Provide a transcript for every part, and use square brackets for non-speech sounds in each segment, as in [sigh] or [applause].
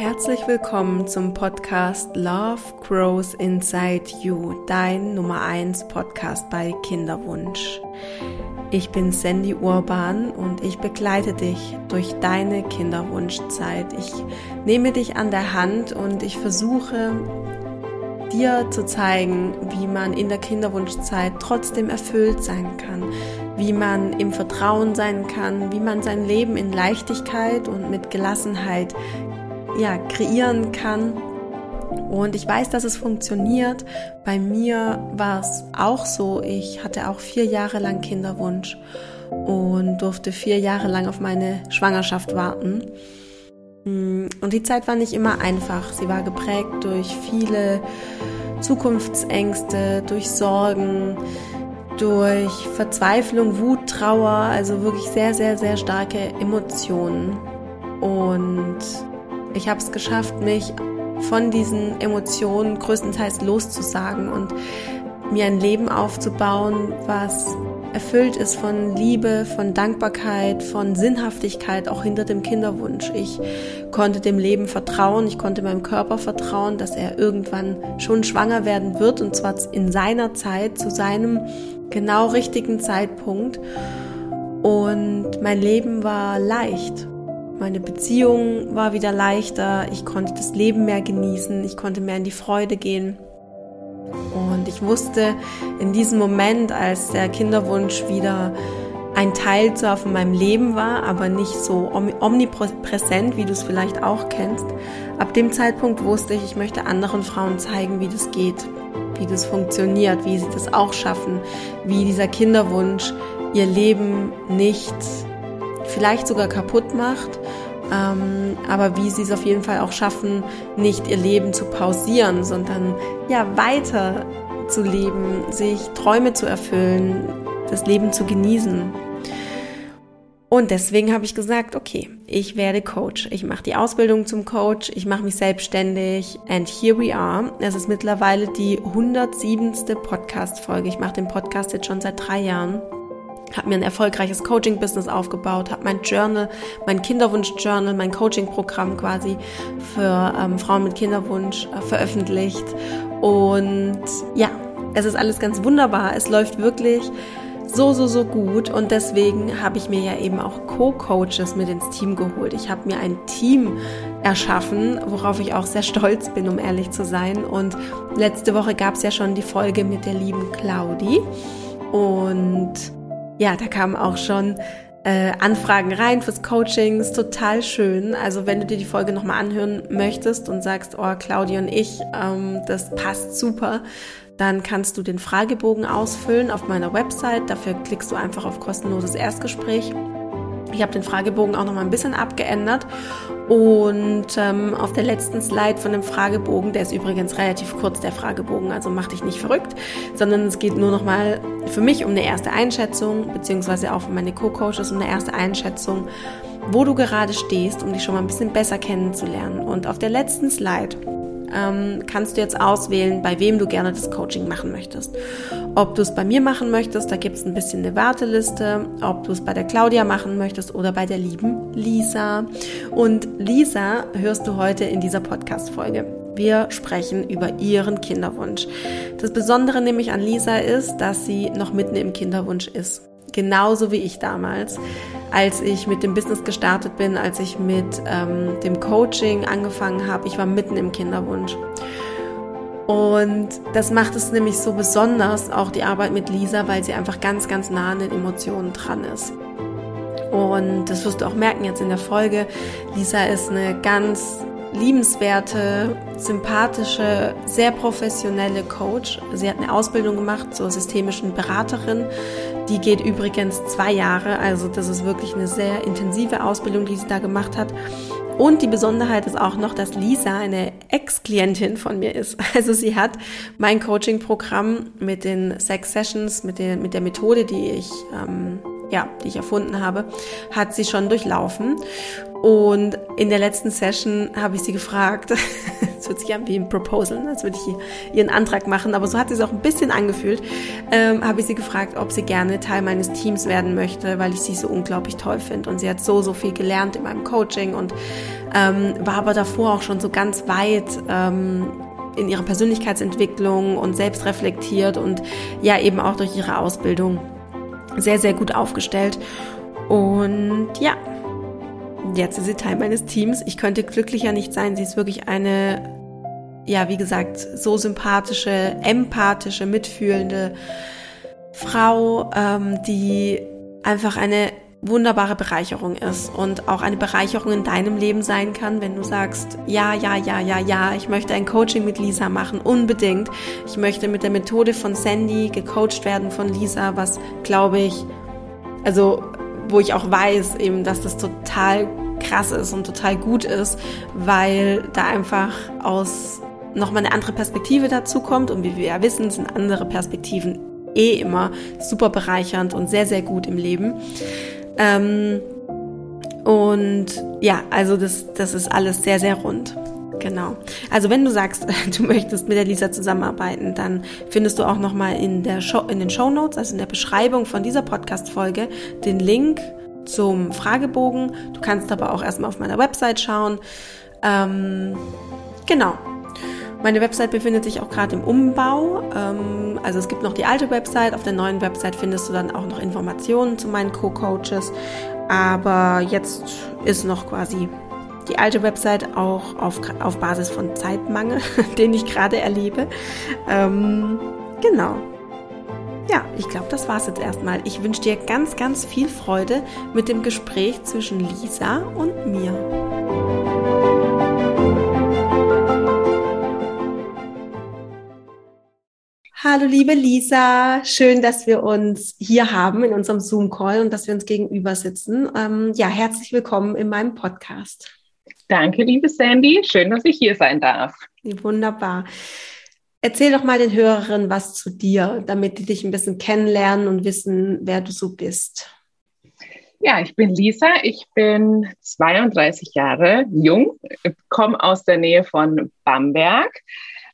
Herzlich willkommen zum Podcast Love Grows Inside You, dein Nummer 1 Podcast bei Kinderwunsch. Ich bin Sandy Urban und ich begleite dich durch deine Kinderwunschzeit. Ich nehme dich an der Hand und ich versuche dir zu zeigen, wie man in der Kinderwunschzeit trotzdem erfüllt sein kann, wie man im Vertrauen sein kann, wie man sein Leben in Leichtigkeit und mit Gelassenheit ja, kreieren kann. Und ich weiß, dass es funktioniert. Bei mir war es auch so. Ich hatte auch vier Jahre lang Kinderwunsch und durfte vier Jahre lang auf meine Schwangerschaft warten. Mm, und die Zeit war nicht immer einfach. Sie war geprägt durch viele Zukunftsängste, durch Sorgen, durch Verzweiflung, Wut, Trauer, also wirklich sehr, sehr, sehr starke Emotionen. Und ich habe es geschafft, mich von diesen Emotionen größtenteils loszusagen und mir ein Leben aufzubauen, was erfüllt ist von Liebe, von Dankbarkeit, von Sinnhaftigkeit, auch hinter dem Kinderwunsch. Ich konnte dem Leben vertrauen, ich konnte meinem Körper vertrauen, dass er irgendwann schon schwanger werden wird und zwar in seiner Zeit, zu seinem genau richtigen Zeitpunkt. Und mein Leben war leicht meine Beziehung war wieder leichter, ich konnte das Leben mehr genießen, ich konnte mehr in die Freude gehen. Und ich wusste in diesem Moment, als der Kinderwunsch wieder ein Teil zwar von meinem Leben war, aber nicht so omnipräsent, wie du es vielleicht auch kennst. Ab dem Zeitpunkt wusste ich, ich möchte anderen Frauen zeigen, wie das geht, wie das funktioniert, wie sie das auch schaffen, wie dieser Kinderwunsch ihr Leben nicht vielleicht sogar kaputt macht, ähm, aber wie sie es auf jeden Fall auch schaffen, nicht ihr Leben zu pausieren, sondern ja weiter zu leben, sich Träume zu erfüllen, das Leben zu genießen. Und deswegen habe ich gesagt, okay, ich werde Coach. Ich mache die Ausbildung zum Coach, ich mache mich selbstständig and here we are. Es ist mittlerweile die 107. Podcast-Folge. Ich mache den Podcast jetzt schon seit drei Jahren habe mir ein erfolgreiches Coaching-Business aufgebaut, habe mein Journal, mein Kinderwunsch-Journal, mein Coaching-Programm quasi für ähm, Frauen mit Kinderwunsch äh, veröffentlicht. Und ja, es ist alles ganz wunderbar. Es läuft wirklich so, so, so gut. Und deswegen habe ich mir ja eben auch Co-Coaches mit ins Team geholt. Ich habe mir ein Team erschaffen, worauf ich auch sehr stolz bin, um ehrlich zu sein. Und letzte Woche gab es ja schon die Folge mit der lieben Claudi. Und ja, da kamen auch schon äh, Anfragen rein fürs Coaching. Ist total schön. Also wenn du dir die Folge nochmal anhören möchtest und sagst, oh, Claudia und ich, ähm, das passt super, dann kannst du den Fragebogen ausfüllen auf meiner Website. Dafür klickst du einfach auf kostenloses Erstgespräch. Ich habe den Fragebogen auch noch mal ein bisschen abgeändert und ähm, auf der letzten Slide von dem Fragebogen, der ist übrigens relativ kurz, der Fragebogen, also mach dich nicht verrückt, sondern es geht nur noch mal für mich um eine erste Einschätzung, beziehungsweise auch für meine Co-Coaches um eine erste Einschätzung, wo du gerade stehst, um dich schon mal ein bisschen besser kennenzulernen. Und auf der letzten Slide ähm, kannst du jetzt auswählen, bei wem du gerne das Coaching machen möchtest. Ob du es bei mir machen möchtest, da gibt es ein bisschen eine Warteliste, ob du es bei der Claudia machen möchtest oder bei der lieben Lisa. Und Lisa hörst du heute in dieser Podcast-Folge. Wir sprechen über ihren Kinderwunsch. Das Besondere nämlich an Lisa ist, dass sie noch mitten im Kinderwunsch ist. Genauso wie ich damals, als ich mit dem Business gestartet bin, als ich mit ähm, dem Coaching angefangen habe. Ich war mitten im Kinderwunsch. Und das macht es nämlich so besonders, auch die Arbeit mit Lisa, weil sie einfach ganz, ganz nah an den Emotionen dran ist. Und das wirst du auch merken jetzt in der Folge. Lisa ist eine ganz liebenswerte, sympathische, sehr professionelle Coach. Sie hat eine Ausbildung gemacht zur systemischen Beraterin. Die geht übrigens zwei Jahre, also das ist wirklich eine sehr intensive Ausbildung, die sie da gemacht hat. Und die Besonderheit ist auch noch, dass Lisa eine Ex-Klientin von mir ist. [laughs] Also sie hat mein Coaching-Programm mit den Sex Sessions, mit, den, mit der Methode, die ich ähm, ja, die ich erfunden habe, hat sie schon durchlaufen. Und in der letzten Session habe ich sie gefragt, [laughs] hört sich an wie ein Proposal, als würde ich ihren Antrag machen, aber so hat sie es auch ein bisschen angefühlt, ähm, habe ich sie gefragt, ob sie gerne Teil meines Teams werden möchte, weil ich sie so unglaublich toll finde. Und sie hat so, so viel gelernt in meinem Coaching und ähm, war aber davor auch schon so ganz weit ähm, in ihrer Persönlichkeitsentwicklung und selbst reflektiert und ja eben auch durch ihre Ausbildung sehr, sehr gut aufgestellt. Und ja, jetzt ist sie Teil meines Teams. Ich könnte glücklicher nicht sein. Sie ist wirklich eine, ja, wie gesagt, so sympathische, empathische, mitfühlende Frau, ähm, die einfach eine wunderbare Bereicherung ist und auch eine Bereicherung in deinem Leben sein kann, wenn du sagst, ja, ja, ja, ja, ja, ich möchte ein Coaching mit Lisa machen, unbedingt. Ich möchte mit der Methode von Sandy gecoacht werden von Lisa, was glaube ich, also wo ich auch weiß eben, dass das total krass ist und total gut ist, weil da einfach aus nochmal eine andere Perspektive dazu kommt und wie wir ja wissen, sind andere Perspektiven eh immer super bereichernd und sehr, sehr gut im Leben. Ähm, und ja, also das, das ist alles sehr, sehr rund. Genau. Also wenn du sagst, [laughs] du möchtest mit der Lisa zusammenarbeiten, dann findest du auch nochmal in, in den Show Notes, also in der Beschreibung von dieser Podcast-Folge, den Link zum Fragebogen. Du kannst aber auch erstmal auf meiner Website schauen. Ähm, genau. Meine Website befindet sich auch gerade im Umbau. Ähm, also es gibt noch die alte Website. Auf der neuen Website findest du dann auch noch Informationen zu meinen Co-Coaches. Aber jetzt ist noch quasi die alte Website auch auf, auf Basis von Zeitmangel, [laughs] den ich gerade erlebe. Ähm, genau. Ja, ich glaube, das war's jetzt erstmal. Ich wünsche dir ganz, ganz viel Freude mit dem Gespräch zwischen Lisa und mir. Hallo liebe Lisa, schön, dass wir uns hier haben in unserem Zoom-Call und dass wir uns gegenüber sitzen. Ähm, ja, herzlich willkommen in meinem Podcast. Danke, liebe Sandy, schön, dass ich hier sein darf. Wunderbar. Erzähl doch mal den Hörerinnen was zu dir, damit die dich ein bisschen kennenlernen und wissen, wer du so bist. Ja, ich bin Lisa, ich bin 32 Jahre jung, komme aus der Nähe von Bamberg.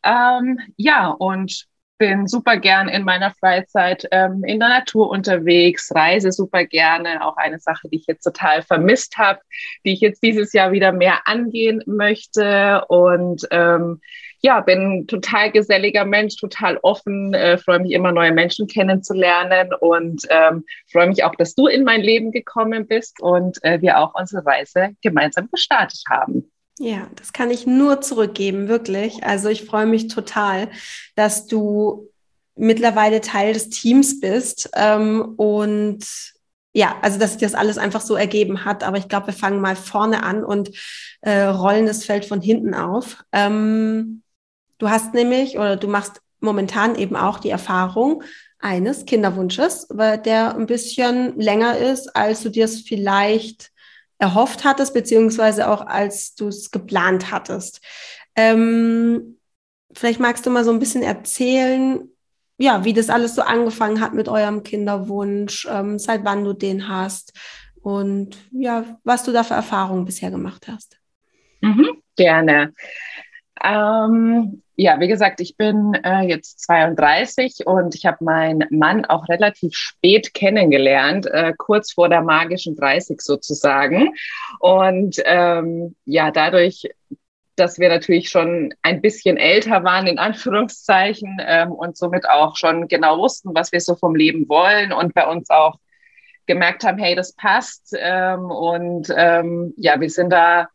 Ähm, ja, und bin super gern in meiner Freizeit ähm, in der Natur unterwegs, reise super gerne. Auch eine Sache, die ich jetzt total vermisst habe, die ich jetzt dieses Jahr wieder mehr angehen möchte. Und ähm, ja, bin total geselliger Mensch, total offen, äh, freue mich immer neue Menschen kennenzulernen und ähm, freue mich auch, dass du in mein Leben gekommen bist und äh, wir auch unsere Reise gemeinsam gestartet haben. Ja, das kann ich nur zurückgeben, wirklich. Also ich freue mich total, dass du mittlerweile Teil des Teams bist ähm, und ja, also dass sich das alles einfach so ergeben hat. Aber ich glaube, wir fangen mal vorne an und äh, rollen das Feld von hinten auf. Ähm, du hast nämlich oder du machst momentan eben auch die Erfahrung eines Kinderwunsches, der ein bisschen länger ist, als du dir es vielleicht erhofft hattest, beziehungsweise auch als du es geplant hattest. Ähm, vielleicht magst du mal so ein bisschen erzählen, ja, wie das alles so angefangen hat mit eurem Kinderwunsch, ähm, seit wann du den hast und ja, was du da für Erfahrungen bisher gemacht hast. Mhm, gerne. Ähm, ja, wie gesagt, ich bin äh, jetzt 32 und ich habe meinen Mann auch relativ spät kennengelernt, äh, kurz vor der magischen 30 sozusagen. Und ähm, ja, dadurch, dass wir natürlich schon ein bisschen älter waren, in Anführungszeichen, ähm, und somit auch schon genau wussten, was wir so vom Leben wollen und bei uns auch gemerkt haben, hey, das passt. Ähm, und ähm, ja, wir sind da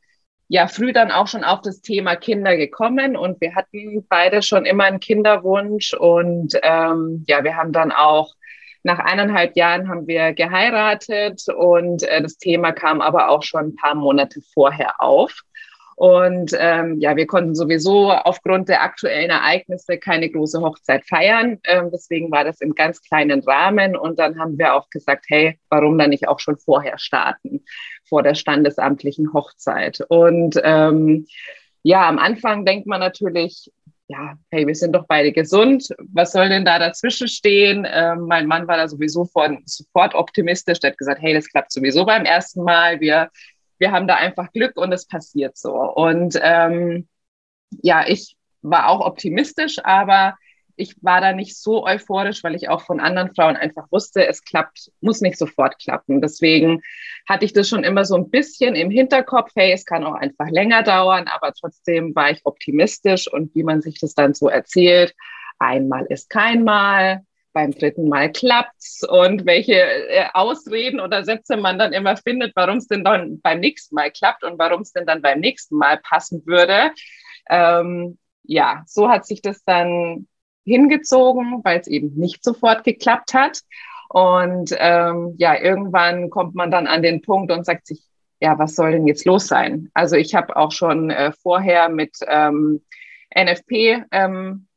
ja früh dann auch schon auf das Thema Kinder gekommen. Und wir hatten beide schon immer einen Kinderwunsch. Und ähm, ja, wir haben dann auch nach eineinhalb Jahren haben wir geheiratet. Und äh, das Thema kam aber auch schon ein paar Monate vorher auf. Und ähm, ja, wir konnten sowieso aufgrund der aktuellen Ereignisse keine große Hochzeit feiern. Ähm, deswegen war das im ganz kleinen Rahmen. Und dann haben wir auch gesagt, hey, warum dann nicht auch schon vorher starten, vor der standesamtlichen Hochzeit? Und ähm, ja, am Anfang denkt man natürlich, ja, hey, wir sind doch beide gesund. Was soll denn da dazwischen stehen? Ähm, mein Mann war da sowieso von, sofort optimistisch. Der hat gesagt, hey, das klappt sowieso beim ersten Mal. Wir wir haben da einfach Glück und es passiert so. Und ähm, ja, ich war auch optimistisch, aber ich war da nicht so euphorisch, weil ich auch von anderen Frauen einfach wusste, es klappt, muss nicht sofort klappen. Deswegen hatte ich das schon immer so ein bisschen im Hinterkopf, hey, es kann auch einfach länger dauern, aber trotzdem war ich optimistisch und wie man sich das dann so erzählt, einmal ist kein Mal, beim dritten Mal klappt's und welche äh, Ausreden oder Sätze man dann immer findet, warum es denn dann beim nächsten Mal klappt und warum es denn dann beim nächsten Mal passen würde. Ähm, ja, so hat sich das dann hingezogen, weil es eben nicht sofort geklappt hat. Und ähm, ja, irgendwann kommt man dann an den Punkt und sagt sich, ja, was soll denn jetzt los sein? Also ich habe auch schon äh, vorher mit ähm, NFP ähm,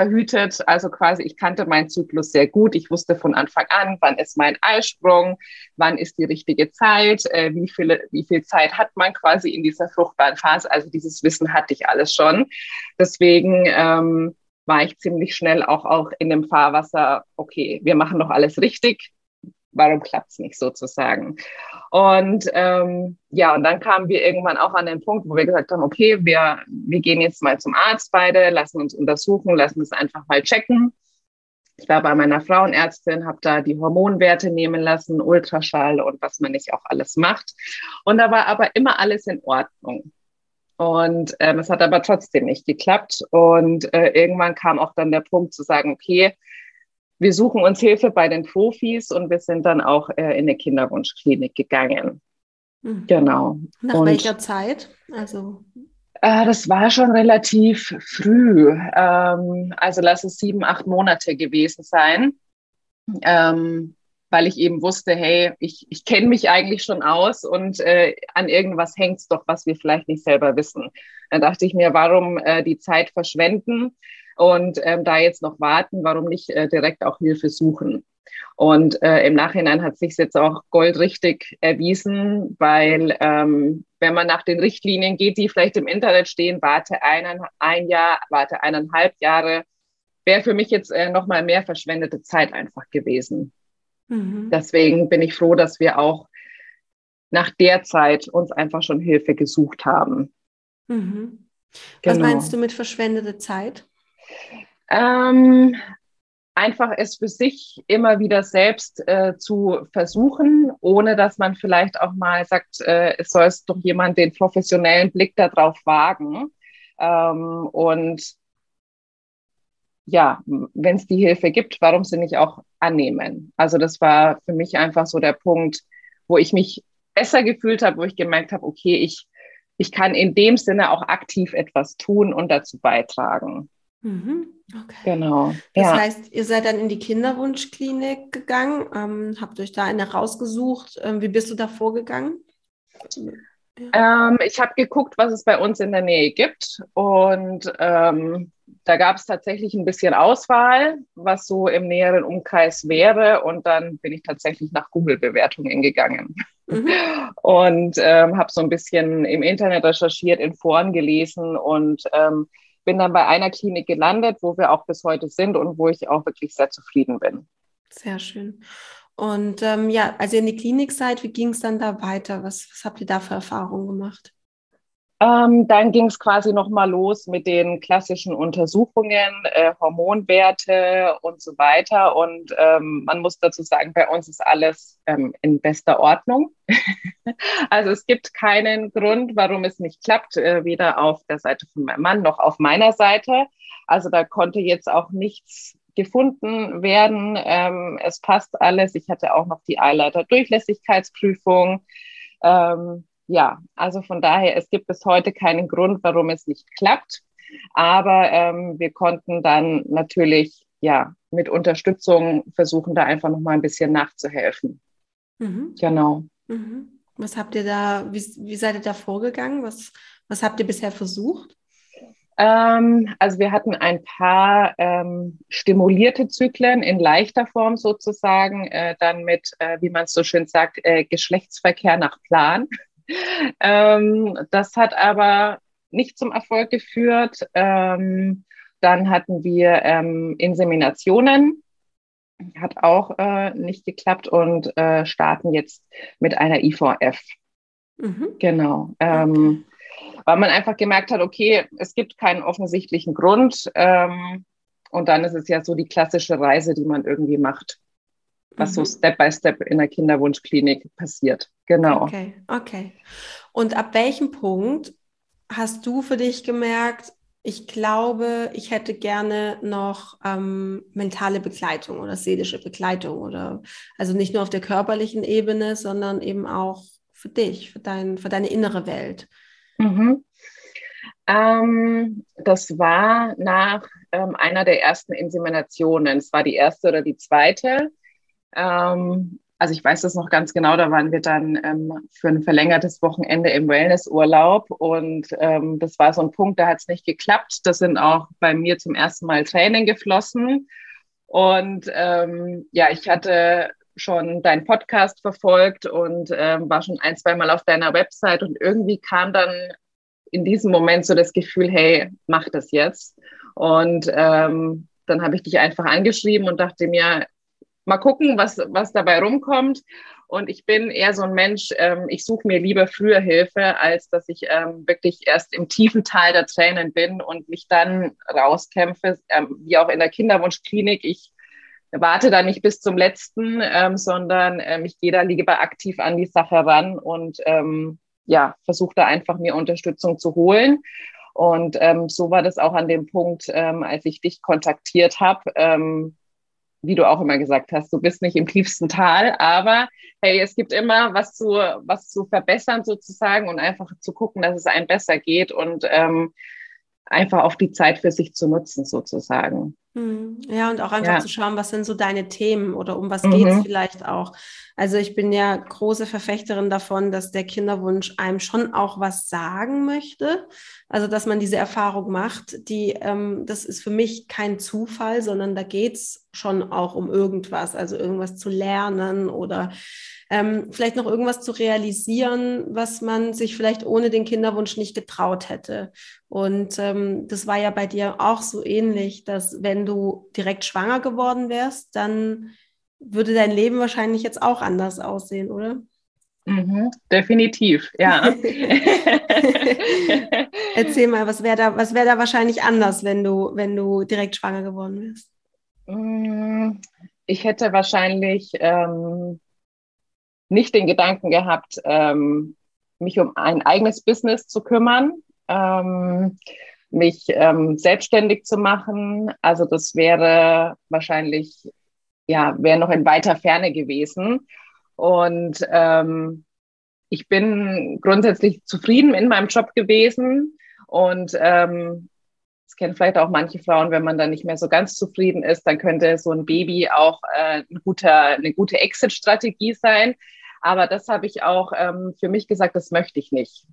verhütet. Also quasi, ich kannte meinen Zyklus sehr gut. Ich wusste von Anfang an, wann ist mein Eisprung, wann ist die richtige Zeit, äh, wie, viele, wie viel Zeit hat man quasi in dieser fruchtbaren Phase. Also dieses Wissen hatte ich alles schon. Deswegen ähm, war ich ziemlich schnell auch, auch in dem Fahrwasser, okay, wir machen doch alles richtig. Warum klappt es nicht sozusagen? Und ähm, ja, und dann kamen wir irgendwann auch an den Punkt, wo wir gesagt haben, okay, wir, wir gehen jetzt mal zum Arzt beide, lassen uns untersuchen, lassen es einfach mal checken. Ich war bei meiner Frauenärztin, habe da die Hormonwerte nehmen lassen, Ultraschall und was man nicht auch alles macht. Und da war aber immer alles in Ordnung. Und ähm, es hat aber trotzdem nicht geklappt. Und äh, irgendwann kam auch dann der Punkt zu sagen, okay, wir suchen uns Hilfe bei den Profis und wir sind dann auch äh, in eine Kinderwunschklinik gegangen. Mhm. Genau. Nach und, welcher Zeit? Also äh, das war schon relativ früh. Ähm, also lass es sieben, acht Monate gewesen sein. Ähm, weil ich eben wusste, hey, ich, ich kenne mich eigentlich schon aus und äh, an irgendwas hängt es doch, was wir vielleicht nicht selber wissen. Dann dachte ich mir, warum äh, die Zeit verschwenden und ähm, da jetzt noch warten, warum nicht äh, direkt auch Hilfe suchen? Und äh, im Nachhinein hat sich jetzt auch goldrichtig erwiesen, weil ähm, wenn man nach den Richtlinien geht, die vielleicht im Internet stehen, warte einen, ein Jahr, warte eineinhalb Jahre, wäre für mich jetzt äh, nochmal mehr verschwendete Zeit einfach gewesen. Mhm. Deswegen bin ich froh, dass wir auch nach der Zeit uns einfach schon Hilfe gesucht haben. Mhm. Was genau. meinst du mit verschwendete Zeit? Ähm, einfach es für sich immer wieder selbst äh, zu versuchen, ohne dass man vielleicht auch mal sagt, äh, es soll es doch jemand den professionellen Blick darauf wagen. Ähm, und ja, wenn es die Hilfe gibt, warum sie nicht auch annehmen? Also das war für mich einfach so der Punkt, wo ich mich besser gefühlt habe, wo ich gemerkt habe, okay, ich, ich kann in dem Sinne auch aktiv etwas tun und dazu beitragen. Mhm. Okay. Genau. Das ja. heißt, ihr seid dann in die Kinderwunschklinik gegangen, ähm, habt euch da eine rausgesucht. Ähm, wie bist du da vorgegangen? Ähm, ich habe geguckt, was es bei uns in der Nähe gibt. Und ähm, da gab es tatsächlich ein bisschen Auswahl, was so im näheren Umkreis wäre. Und dann bin ich tatsächlich nach Google-Bewertungen gegangen. Mhm. [laughs] Und ähm, habe so ein bisschen im Internet recherchiert, in Foren gelesen und ähm, bin dann bei einer Klinik gelandet, wo wir auch bis heute sind und wo ich auch wirklich sehr zufrieden bin. Sehr schön. Und ähm, ja, ihr in die Klinik seid, wie ging es dann da weiter? Was, was habt ihr da für Erfahrungen gemacht? Ähm, dann ging es quasi nochmal los mit den klassischen Untersuchungen, äh, Hormonwerte und so weiter. Und ähm, man muss dazu sagen, bei uns ist alles ähm, in bester Ordnung. [laughs] also es gibt keinen Grund, warum es nicht klappt, äh, weder auf der Seite von meinem Mann noch auf meiner Seite. Also da konnte jetzt auch nichts gefunden werden. Ähm, es passt alles. Ich hatte auch noch die Eileiter-Durchlässigkeitsprüfung. Ähm, ja, also von daher, es gibt bis heute keinen Grund, warum es nicht klappt. Aber ähm, wir konnten dann natürlich ja mit Unterstützung versuchen, da einfach noch mal ein bisschen nachzuhelfen. Mhm. Genau. Mhm. Was habt ihr da, wie, wie seid ihr da vorgegangen? Was, was habt ihr bisher versucht? Ähm, also wir hatten ein paar ähm, stimulierte Zyklen in leichter Form sozusagen, äh, dann mit, äh, wie man es so schön sagt, äh, Geschlechtsverkehr nach Plan. Ähm, das hat aber nicht zum Erfolg geführt. Ähm, dann hatten wir ähm, Inseminationen, hat auch äh, nicht geklappt und äh, starten jetzt mit einer IVF. Mhm. Genau. Ähm, okay weil man einfach gemerkt hat, okay, es gibt keinen offensichtlichen Grund. Ähm, und dann ist es ja so die klassische Reise, die man irgendwie macht, was mhm. so Step by Step in der Kinderwunschklinik passiert. Genau. Okay, okay. Und ab welchem Punkt hast du für dich gemerkt, ich glaube, ich hätte gerne noch ähm, mentale Begleitung oder seelische Begleitung oder also nicht nur auf der körperlichen Ebene, sondern eben auch für dich, für, dein, für deine innere Welt. Mhm. Ähm, das war nach ähm, einer der ersten Inseminationen. Es war die erste oder die zweite. Ähm, also ich weiß das noch ganz genau, da waren wir dann ähm, für ein verlängertes Wochenende im Wellnessurlaub und ähm, das war so ein Punkt, da hat es nicht geklappt. Das sind auch bei mir zum ersten Mal Tränen geflossen. Und ähm, ja, ich hatte schon deinen Podcast verfolgt und ähm, war schon ein, zwei Mal auf deiner Website und irgendwie kam dann in diesem Moment so das Gefühl, hey, mach das jetzt. Und ähm, dann habe ich dich einfach angeschrieben und dachte mir, mal gucken, was, was dabei rumkommt. Und ich bin eher so ein Mensch, ähm, ich suche mir lieber früher Hilfe, als dass ich ähm, wirklich erst im tiefen Teil der Tränen bin und mich dann rauskämpfe, ähm, wie auch in der Kinderwunschklinik. Ich warte da nicht bis zum letzten, ähm, sondern ähm, ich gehe da lieber aktiv an die Sache ran und ähm, ja, versuche da einfach mir Unterstützung zu holen. Und so war das auch an dem Punkt, als ich dich kontaktiert habe. Wie du auch immer gesagt hast, du bist nicht im tiefsten Tal, aber hey, es gibt immer was zu, was zu verbessern sozusagen und einfach zu gucken, dass es einem besser geht und ähm, einfach auch die Zeit für sich zu nutzen sozusagen. Hm. Ja, und auch einfach ja. zu schauen, was sind so deine Themen oder um was geht es mhm. vielleicht auch. Also ich bin ja große Verfechterin davon, dass der Kinderwunsch einem schon auch was sagen möchte. Also dass man diese Erfahrung macht, die, ähm, das ist für mich kein Zufall, sondern da geht es schon auch um irgendwas, also irgendwas zu lernen oder ähm, vielleicht noch irgendwas zu realisieren, was man sich vielleicht ohne den Kinderwunsch nicht getraut hätte. Und ähm, das war ja bei dir auch so ähnlich, dass wenn du direkt schwanger geworden wärst, dann würde dein Leben wahrscheinlich jetzt auch anders aussehen, oder? Mhm, definitiv, ja. [laughs] Erzähl mal, was wäre da, was wäre da wahrscheinlich anders, wenn du, wenn du direkt schwanger geworden wärst? Mm, ich hätte wahrscheinlich ähm, nicht den Gedanken gehabt, ähm, mich um ein eigenes Business zu kümmern, ähm, mich ähm, selbstständig zu machen. Also das wäre wahrscheinlich, ja, wäre noch in weiter Ferne gewesen. Und ähm, ich bin grundsätzlich zufrieden in meinem Job gewesen und ähm, das kennen vielleicht auch manche Frauen, wenn man dann nicht mehr so ganz zufrieden ist, dann könnte so ein Baby auch äh, ein guter, eine gute Exit-Strategie sein. Aber das habe ich auch ähm, für mich gesagt, das möchte ich nicht.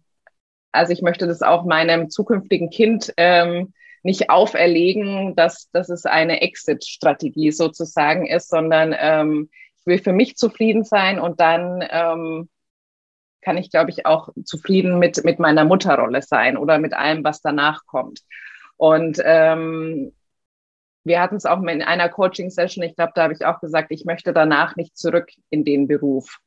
Also ich möchte das auch meinem zukünftigen Kind ähm, nicht auferlegen, dass, dass es eine Exit-Strategie sozusagen ist, sondern ähm, ich will für mich zufrieden sein und dann ähm, kann ich, glaube ich, auch zufrieden mit, mit meiner Mutterrolle sein oder mit allem, was danach kommt. Und ähm, wir hatten es auch in einer Coaching-Session, ich glaube, da habe ich auch gesagt, ich möchte danach nicht zurück in den Beruf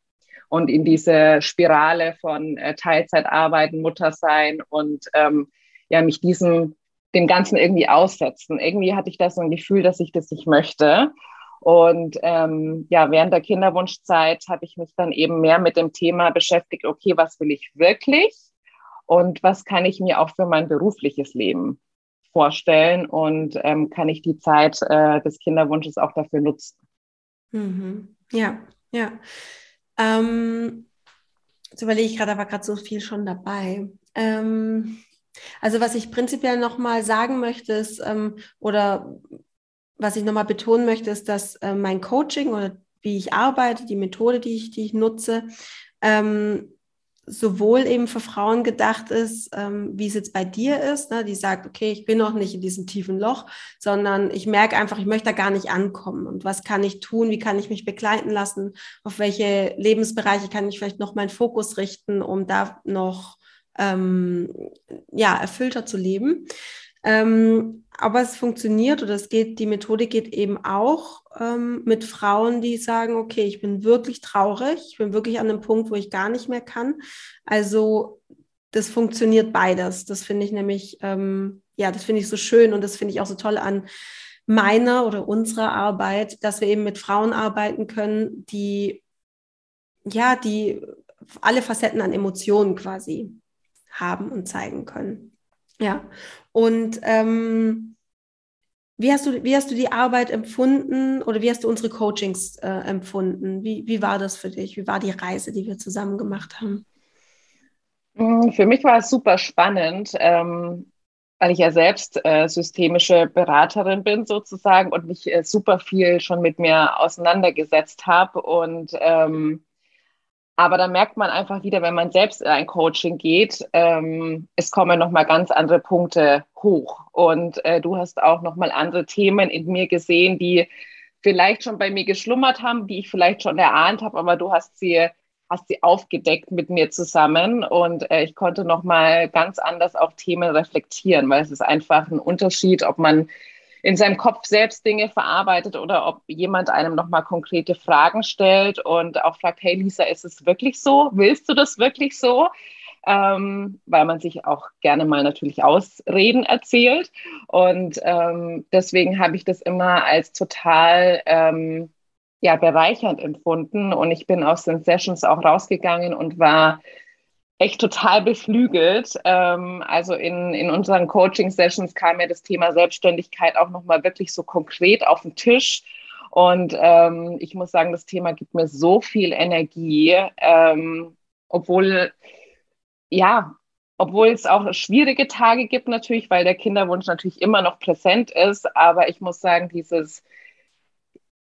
und in diese Spirale von äh, Teilzeitarbeiten, Muttersein und ähm, ja, mich diesem, dem Ganzen irgendwie aussetzen. Irgendwie hatte ich da so ein Gefühl, dass ich das nicht möchte. Und ähm, ja, während der Kinderwunschzeit habe ich mich dann eben mehr mit dem Thema beschäftigt, okay, was will ich wirklich und was kann ich mir auch für mein berufliches Leben vorstellen und ähm, kann ich die Zeit äh, des Kinderwunsches auch dafür nutzen. Mhm. Ja, ja. Ähm, jetzt überlege ich gerade, da war gerade so viel schon dabei. Ähm, also was ich prinzipiell nochmal sagen möchte ist, ähm, oder was ich nochmal betonen möchte, ist, dass äh, mein Coaching oder wie ich arbeite, die Methode, die ich, die ich nutze, ähm, sowohl eben für Frauen gedacht ist, ähm, wie es jetzt bei dir ist, ne, die sagt, okay, ich bin noch nicht in diesem tiefen Loch, sondern ich merke einfach, ich möchte da gar nicht ankommen. Und was kann ich tun? Wie kann ich mich begleiten lassen? Auf welche Lebensbereiche kann ich vielleicht noch meinen Fokus richten, um da noch ähm, ja, erfüllter zu leben? Ähm, aber es funktioniert oder es geht, die Methode geht eben auch ähm, mit Frauen, die sagen, okay, ich bin wirklich traurig, ich bin wirklich an einem Punkt, wo ich gar nicht mehr kann. Also das funktioniert beides. Das finde ich nämlich, ähm, ja, das finde ich so schön und das finde ich auch so toll an meiner oder unserer Arbeit, dass wir eben mit Frauen arbeiten können, die ja, die alle Facetten an Emotionen quasi haben und zeigen können. Ja, und ähm, wie, hast du, wie hast du die Arbeit empfunden oder wie hast du unsere Coachings äh, empfunden? Wie, wie war das für dich? Wie war die Reise, die wir zusammen gemacht haben? Mm, für mich war es super spannend, ähm, weil ich ja selbst äh, systemische Beraterin bin sozusagen und mich äh, super viel schon mit mir auseinandergesetzt habe und ähm, aber da merkt man einfach wieder, wenn man selbst in ein Coaching geht, ähm, es kommen nochmal ganz andere Punkte hoch. Und äh, du hast auch nochmal andere Themen in mir gesehen, die vielleicht schon bei mir geschlummert haben, die ich vielleicht schon erahnt habe, aber du hast sie, hast sie aufgedeckt mit mir zusammen. Und äh, ich konnte nochmal ganz anders auch Themen reflektieren, weil es ist einfach ein Unterschied, ob man in seinem Kopf selbst Dinge verarbeitet oder ob jemand einem nochmal konkrete Fragen stellt und auch fragt, hey Lisa, ist es wirklich so? Willst du das wirklich so? Ähm, weil man sich auch gerne mal natürlich Ausreden erzählt. Und ähm, deswegen habe ich das immer als total ähm, ja, bereichernd empfunden. Und ich bin aus den Sessions auch rausgegangen und war echt total beflügelt. Ähm, also in, in unseren Coaching-Sessions kam ja das Thema Selbstständigkeit auch nochmal wirklich so konkret auf den Tisch. Und ähm, ich muss sagen, das Thema gibt mir so viel Energie, ähm, obwohl, ja, obwohl es auch schwierige Tage gibt natürlich, weil der Kinderwunsch natürlich immer noch präsent ist. Aber ich muss sagen, dieses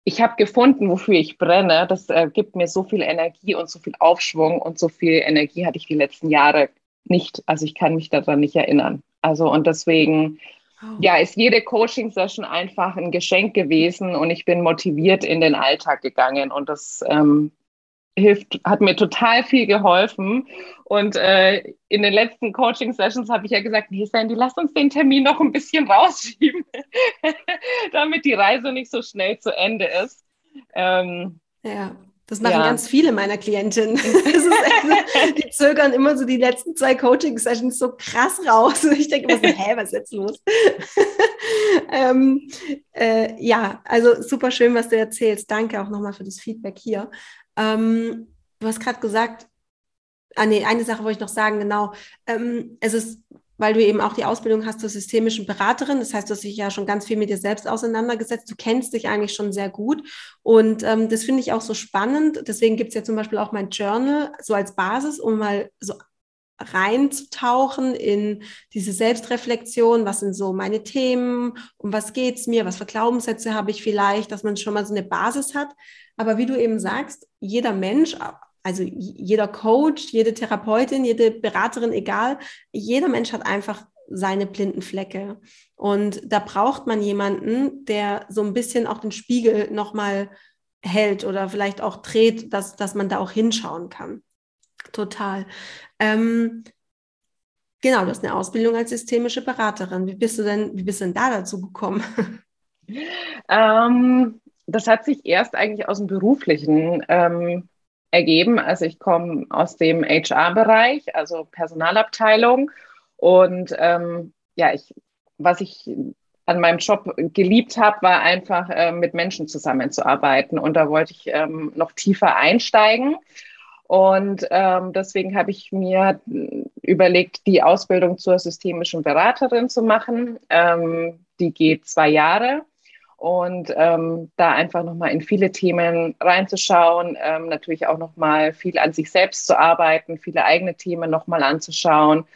ich habe gefunden, wofür ich brenne. Das äh, gibt mir so viel Energie und so viel Aufschwung und so viel Energie hatte ich die letzten Jahre nicht. Also ich kann mich daran nicht erinnern. Also und deswegen, oh. ja, ist jede Coaching-Session einfach ein Geschenk gewesen und ich bin motiviert in den Alltag gegangen und das ähm, hilft, hat mir total viel geholfen. Und äh, in den letzten Coaching-Sessions habe ich ja gesagt, nee, Sandy, lass uns den Termin noch ein bisschen [laughs] rausschieben, [laughs] damit die Reise nicht so schnell zu Ende ist. Ähm, ja. Das machen ja. ganz viele meiner Klientinnen. [laughs] die zögern immer so die letzten zwei Coaching-Sessions so krass raus. Und ich denke immer so, hä, was ist jetzt los? ähm, äh, ja, also super schön, was du erzählst. Danke auch nochmal für das Feedback hier. Ähm, du hast gerade gesagt, ah nee, eine Sache wollte ich noch sagen, genau. Ähm, es ist, weil du eben auch die Ausbildung hast zur systemischen Beraterin, das heißt, du hast dich ja schon ganz viel mit dir selbst auseinandergesetzt, du kennst dich eigentlich schon sehr gut und ähm, das finde ich auch so spannend. Deswegen gibt es ja zum Beispiel auch mein Journal so als Basis, um mal so reinzutauchen in diese Selbstreflexion, was sind so meine Themen, um was geht's mir, was für Glaubenssätze habe ich vielleicht, dass man schon mal so eine Basis hat. Aber wie du eben sagst, jeder Mensch, also jeder Coach, jede Therapeutin, jede Beraterin, egal, jeder Mensch hat einfach seine blinden Flecke. Und da braucht man jemanden, der so ein bisschen auch den Spiegel nochmal hält oder vielleicht auch dreht, dass, dass man da auch hinschauen kann. Total. Ähm, genau, du hast eine Ausbildung als systemische Beraterin. Wie bist du denn, wie bist denn da dazu gekommen? [laughs] Ähm, das hat sich erst eigentlich aus dem Beruflichen ähm, ergeben. Also ich komme aus dem HR-Bereich, also Personalabteilung. Und ähm, ja, ich, was ich an meinem Job geliebt habe, war einfach äh, mit Menschen zusammenzuarbeiten. Und da wollte ich ähm, noch tiefer einsteigen. Und ähm, deswegen habe ich mir überlegt, die Ausbildung zur systemischen Beraterin zu machen. Ähm, die geht zwei Jahre und ähm, da einfach nochmal in viele Themen reinzuschauen, ähm, natürlich auch nochmal viel an sich selbst zu arbeiten, viele eigene Themen nochmal anzuschauen.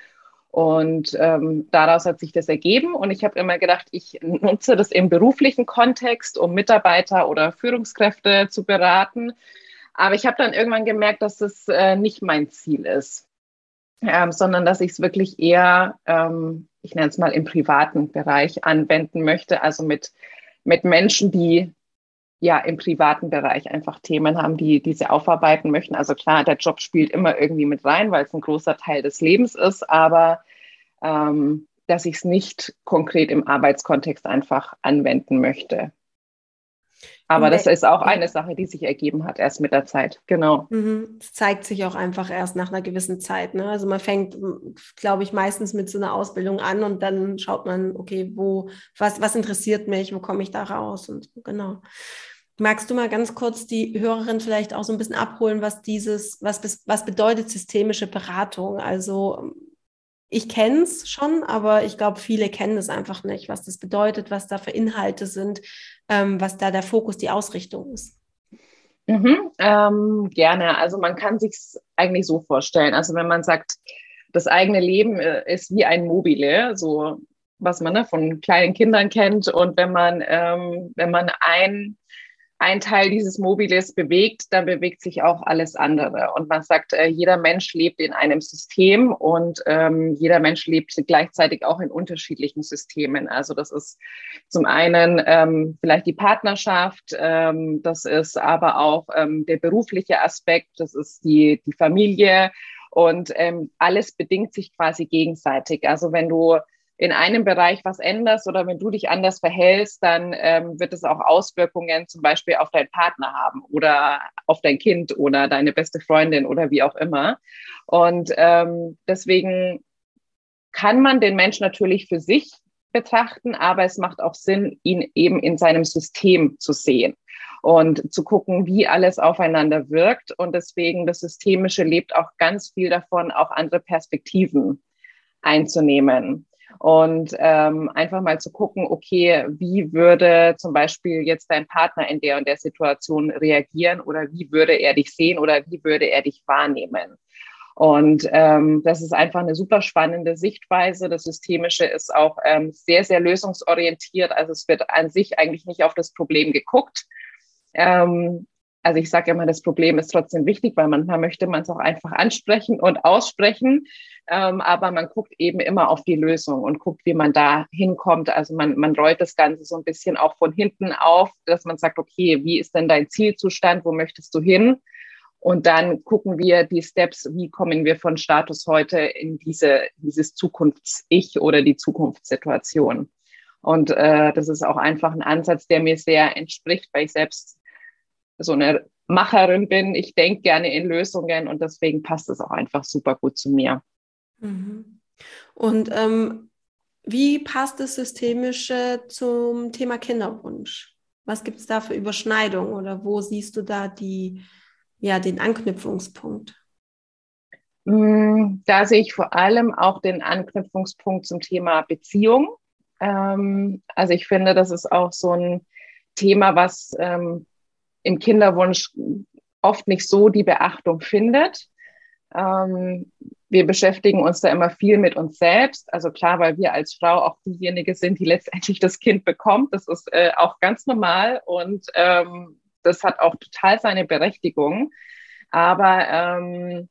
Und ähm, daraus hat sich das ergeben. Und ich habe immer gedacht, ich nutze das im beruflichen Kontext, um Mitarbeiter oder Führungskräfte zu beraten. Aber ich habe dann irgendwann gemerkt, dass das äh, nicht mein Ziel ist, ähm, sondern dass ich es wirklich eher, ähm, ich nenne es mal, im privaten Bereich anwenden möchte, also mit mit Menschen, die ja im privaten Bereich einfach Themen haben, die, die sie aufarbeiten möchten. Also klar, der Job spielt immer irgendwie mit rein, weil es ein großer Teil des Lebens ist, aber ähm, dass ich es nicht konkret im Arbeitskontext einfach anwenden möchte. Aber das ist auch eine Sache, die sich ergeben hat, erst mit der Zeit. Genau. Mhm. Es zeigt sich auch einfach erst nach einer gewissen Zeit. Ne? Also man fängt, glaube ich, meistens mit so einer Ausbildung an und dann schaut man, okay, wo, was, was interessiert mich, wo komme ich da raus und genau. Magst du mal ganz kurz die Hörerin vielleicht auch so ein bisschen abholen, was dieses, was, was bedeutet systemische Beratung? Also ich kenne es schon, aber ich glaube, viele kennen es einfach nicht, was das bedeutet, was da für Inhalte sind, ähm, was da der Fokus, die Ausrichtung ist. Mhm, ähm, gerne. Also man kann sich eigentlich so vorstellen. Also wenn man sagt, das eigene Leben äh, ist wie ein Mobile, so was man ne, von kleinen Kindern kennt. Und wenn man, ähm, wenn man ein ein Teil dieses Mobiles bewegt, dann bewegt sich auch alles andere. Und man sagt, äh, jeder Mensch lebt in einem System und ähm, jeder Mensch lebt gleichzeitig auch in unterschiedlichen Systemen. Also das ist zum einen ähm, vielleicht die Partnerschaft, ähm, das ist aber auch ähm, der berufliche Aspekt, das ist die, die Familie und ähm, alles bedingt sich quasi gegenseitig. Also wenn du in einem Bereich was änderst oder wenn du dich anders verhältst, dann ähm, wird es auch Auswirkungen zum Beispiel auf deinen Partner haben oder auf dein Kind oder deine beste Freundin oder wie auch immer. Und ähm, deswegen kann man den Mensch natürlich für sich betrachten, aber es macht auch Sinn, ihn eben in seinem System zu sehen und zu gucken, wie alles aufeinander wirkt. Und deswegen das Systemische lebt auch ganz viel davon, auch andere Perspektiven einzunehmen und ähm, einfach mal zu gucken, okay, wie würde zum Beispiel jetzt dein Partner in der und der Situation reagieren oder wie würde er dich sehen oder wie würde er dich wahrnehmen. Und ähm, das ist einfach eine super spannende Sichtweise. Das Systemische ist auch ähm, sehr, sehr lösungsorientiert. Also es wird an sich eigentlich nicht auf das Problem geguckt. Ähm, also ich sage immer, das Problem ist trotzdem wichtig, weil manchmal möchte man es auch einfach ansprechen und aussprechen. Ähm, aber man guckt eben immer auf die Lösung und guckt, wie man da hinkommt. Also man, man rollt das Ganze so ein bisschen auch von hinten auf, dass man sagt, okay, wie ist denn dein Zielzustand? Wo möchtest du hin? Und dann gucken wir die Steps, wie kommen wir von Status heute in diese, dieses Zukunfts-Ich oder die Zukunftssituation. Und äh, das ist auch einfach ein Ansatz, der mir sehr entspricht, weil ich selbst so eine Macherin bin. Ich denke gerne in Lösungen und deswegen passt es auch einfach super gut zu mir. Mhm. Und ähm, wie passt das Systemische zum Thema Kinderwunsch? Was gibt es da für Überschneidungen oder wo siehst du da die, ja, den Anknüpfungspunkt? Mm, da sehe ich vor allem auch den Anknüpfungspunkt zum Thema Beziehung. Ähm, also ich finde, das ist auch so ein Thema, was ähm, im Kinderwunsch oft nicht so die Beachtung findet. Ähm, wir beschäftigen uns da immer viel mit uns selbst. Also klar, weil wir als Frau auch diejenige sind, die letztendlich das Kind bekommt. Das ist äh, auch ganz normal und ähm, das hat auch total seine Berechtigung. Aber ähm,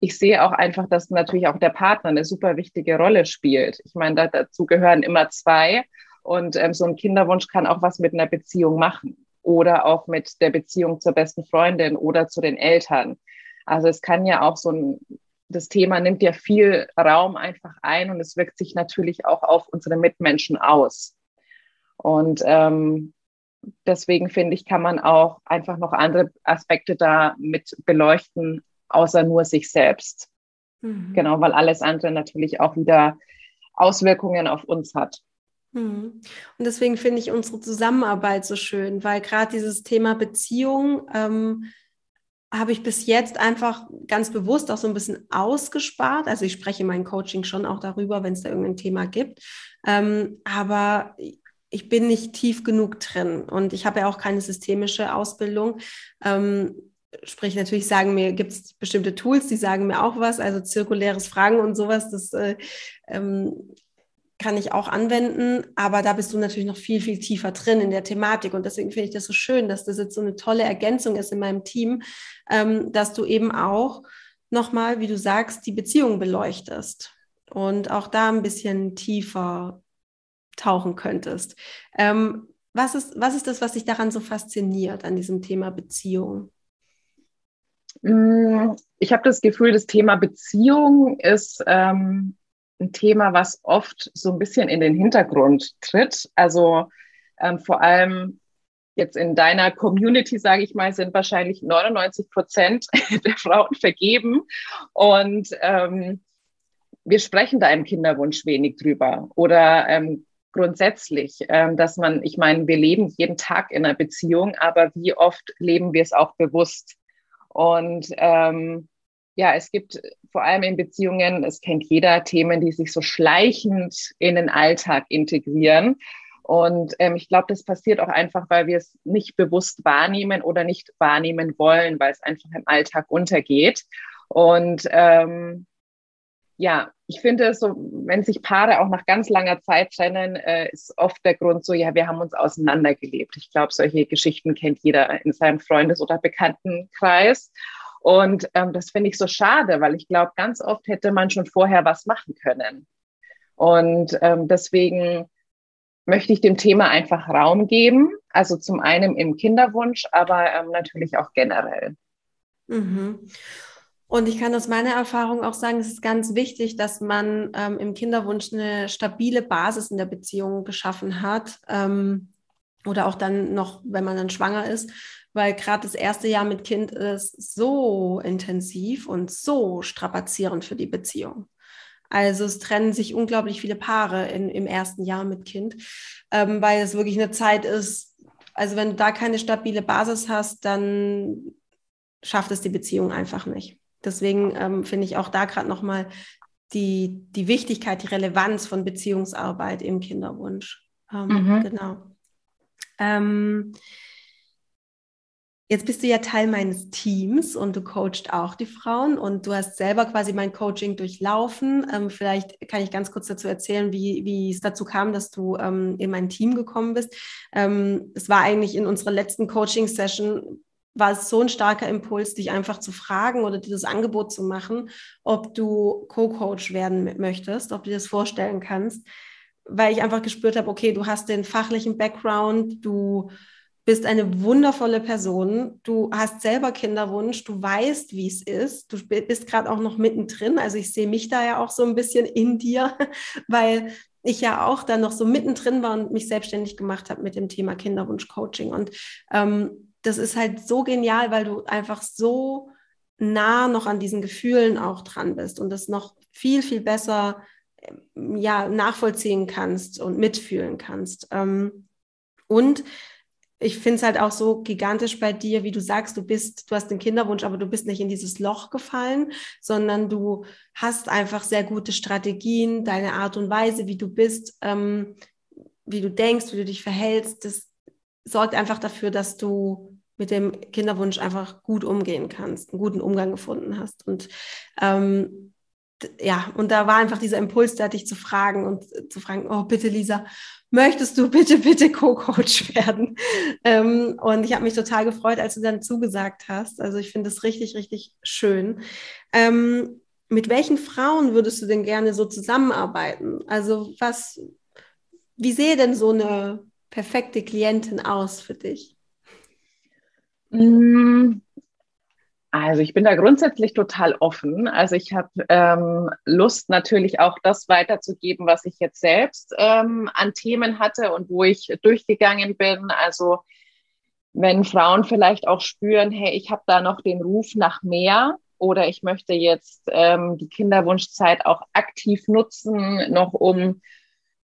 ich sehe auch einfach, dass natürlich auch der Partner eine super wichtige Rolle spielt. Ich meine, da, dazu gehören immer zwei. Und ähm, so ein Kinderwunsch kann auch was mit einer Beziehung machen oder auch mit der Beziehung zur besten Freundin oder zu den Eltern. Also es kann ja auch so ein, das Thema nimmt ja viel Raum einfach ein und es wirkt sich natürlich auch auf unsere Mitmenschen aus. Und ähm, deswegen finde ich, kann man auch einfach noch andere Aspekte da mit beleuchten, außer nur sich selbst. Mhm. Genau, weil alles andere natürlich auch wieder Auswirkungen auf uns hat. Mhm. Und deswegen finde ich unsere Zusammenarbeit so schön, weil gerade dieses Thema Beziehung ähm, habe ich bis jetzt einfach ganz bewusst auch so ein bisschen ausgespart. Also ich spreche in meinem Coaching schon auch darüber, wenn es da irgendein Thema gibt. Ähm, aber ich bin nicht tief genug drin und ich habe ja auch keine systemische Ausbildung. Ähm, sprich, natürlich sagen mir, gibt es bestimmte Tools, die sagen mir auch was, also zirkuläres Fragen und sowas, das äh, ähm, kann ich auch anwenden, aber da bist du natürlich noch viel, viel tiefer drin in der Thematik. Und deswegen finde ich das so schön, dass das jetzt so eine tolle Ergänzung ist in meinem Team, ähm, dass du eben auch nochmal, wie du sagst, die Beziehung beleuchtest und auch da ein bisschen tiefer tauchen könntest. Ähm, was, ist, was ist das, was dich daran so fasziniert, an diesem Thema Beziehung? Mm, ich habe das Gefühl, das Thema Beziehung ist ähm, ein Thema, was oft so ein bisschen in den Hintergrund tritt. Also ähm, vor allem jetzt in deiner Community, sage ich mal, sind wahrscheinlich 99 Prozent [laughs] der Frauen vergeben. Und ähm, wir sprechen da im Kinderwunsch wenig drüber. Oder ähm, grundsätzlich, ähm, dass man, ich meine, wir leben jeden Tag in einer Beziehung, aber wie oft leben wir es auch bewusst? Und ähm, ja, es gibt vor allem in Beziehungen, es kennt jeder, Themen, die sich so schleichend in den Alltag integrieren. Und ähm, ich glaube, das passiert auch einfach, weil wir es nicht bewusst wahrnehmen oder nicht wahrnehmen wollen, weil es einfach im Alltag untergeht. Und ähm, ja, ich finde so, wenn sich Paare auch nach ganz langer Zeit trennen, äh, ist oft der Grund so, ja, wir haben uns auseinandergelebt. Ich glaube, solche Geschichten kennt jeder in seinem Freundes- oder Bekanntenkreis. Und ähm, das finde ich so schade, weil ich glaube, ganz oft hätte man schon vorher was machen können. Und ähm, deswegen möchte ich dem Thema einfach Raum geben. Also zum einen im Kinderwunsch, aber ähm, natürlich auch generell. Mhm. Und ich kann aus meiner Erfahrung auch sagen, es ist ganz wichtig, dass man ähm, im Kinderwunsch eine stabile Basis in der Beziehung geschaffen hat. Ähm, oder auch dann noch, wenn man dann schwanger ist, weil gerade das erste Jahr mit Kind ist so intensiv und so strapazierend für die Beziehung. Also es trennen sich unglaublich viele Paare in, im ersten Jahr mit Kind, ähm, weil es wirklich eine Zeit ist, also wenn du da keine stabile Basis hast, dann schafft es die Beziehung einfach nicht. Deswegen ähm, finde ich auch da gerade nochmal die, die Wichtigkeit, die Relevanz von Beziehungsarbeit im Kinderwunsch. Ähm, mhm. Genau. Ähm, Jetzt bist du ja Teil meines Teams und du coachst auch die Frauen und du hast selber quasi mein Coaching durchlaufen. Ähm, vielleicht kann ich ganz kurz dazu erzählen, wie, wie es dazu kam, dass du ähm, in mein Team gekommen bist. Ähm, es war eigentlich in unserer letzten Coaching-Session, war es so ein starker Impuls, dich einfach zu fragen oder dir das Angebot zu machen, ob du Co-Coach werden möchtest, ob du dir das vorstellen kannst, weil ich einfach gespürt habe, okay, du hast den fachlichen Background, du bist eine wundervolle Person. Du hast selber Kinderwunsch. Du weißt, wie es ist. Du bist gerade auch noch mittendrin. Also ich sehe mich da ja auch so ein bisschen in dir, [laughs] weil ich ja auch dann noch so mittendrin war und mich selbstständig gemacht habe mit dem Thema Kinderwunsch-Coaching. Und ähm, das ist halt so genial, weil du einfach so nah noch an diesen Gefühlen auch dran bist und das noch viel, viel besser ja, nachvollziehen kannst und mitfühlen kannst. Ähm, und ich finde es halt auch so gigantisch bei dir, wie du sagst, du bist, du hast den Kinderwunsch, aber du bist nicht in dieses Loch gefallen, sondern du hast einfach sehr gute Strategien, deine Art und Weise, wie du bist, ähm, wie du denkst, wie du dich verhältst, das sorgt einfach dafür, dass du mit dem Kinderwunsch einfach gut umgehen kannst, einen guten Umgang gefunden hast. Und ähm, ja, und da war einfach dieser Impuls da, dich zu fragen und zu fragen, oh bitte Lisa, möchtest du bitte, bitte Co-Coach werden? Ähm, und ich habe mich total gefreut, als du dann zugesagt hast. Also ich finde es richtig, richtig schön. Ähm, mit welchen Frauen würdest du denn gerne so zusammenarbeiten? Also was, wie sehe denn so eine perfekte Klientin aus für dich? Also ich bin da grundsätzlich total offen. Also ich habe ähm, Lust natürlich auch das weiterzugeben, was ich jetzt selbst ähm, an Themen hatte und wo ich durchgegangen bin. Also wenn Frauen vielleicht auch spüren, hey, ich habe da noch den Ruf nach mehr oder ich möchte jetzt ähm, die Kinderwunschzeit auch aktiv nutzen, noch um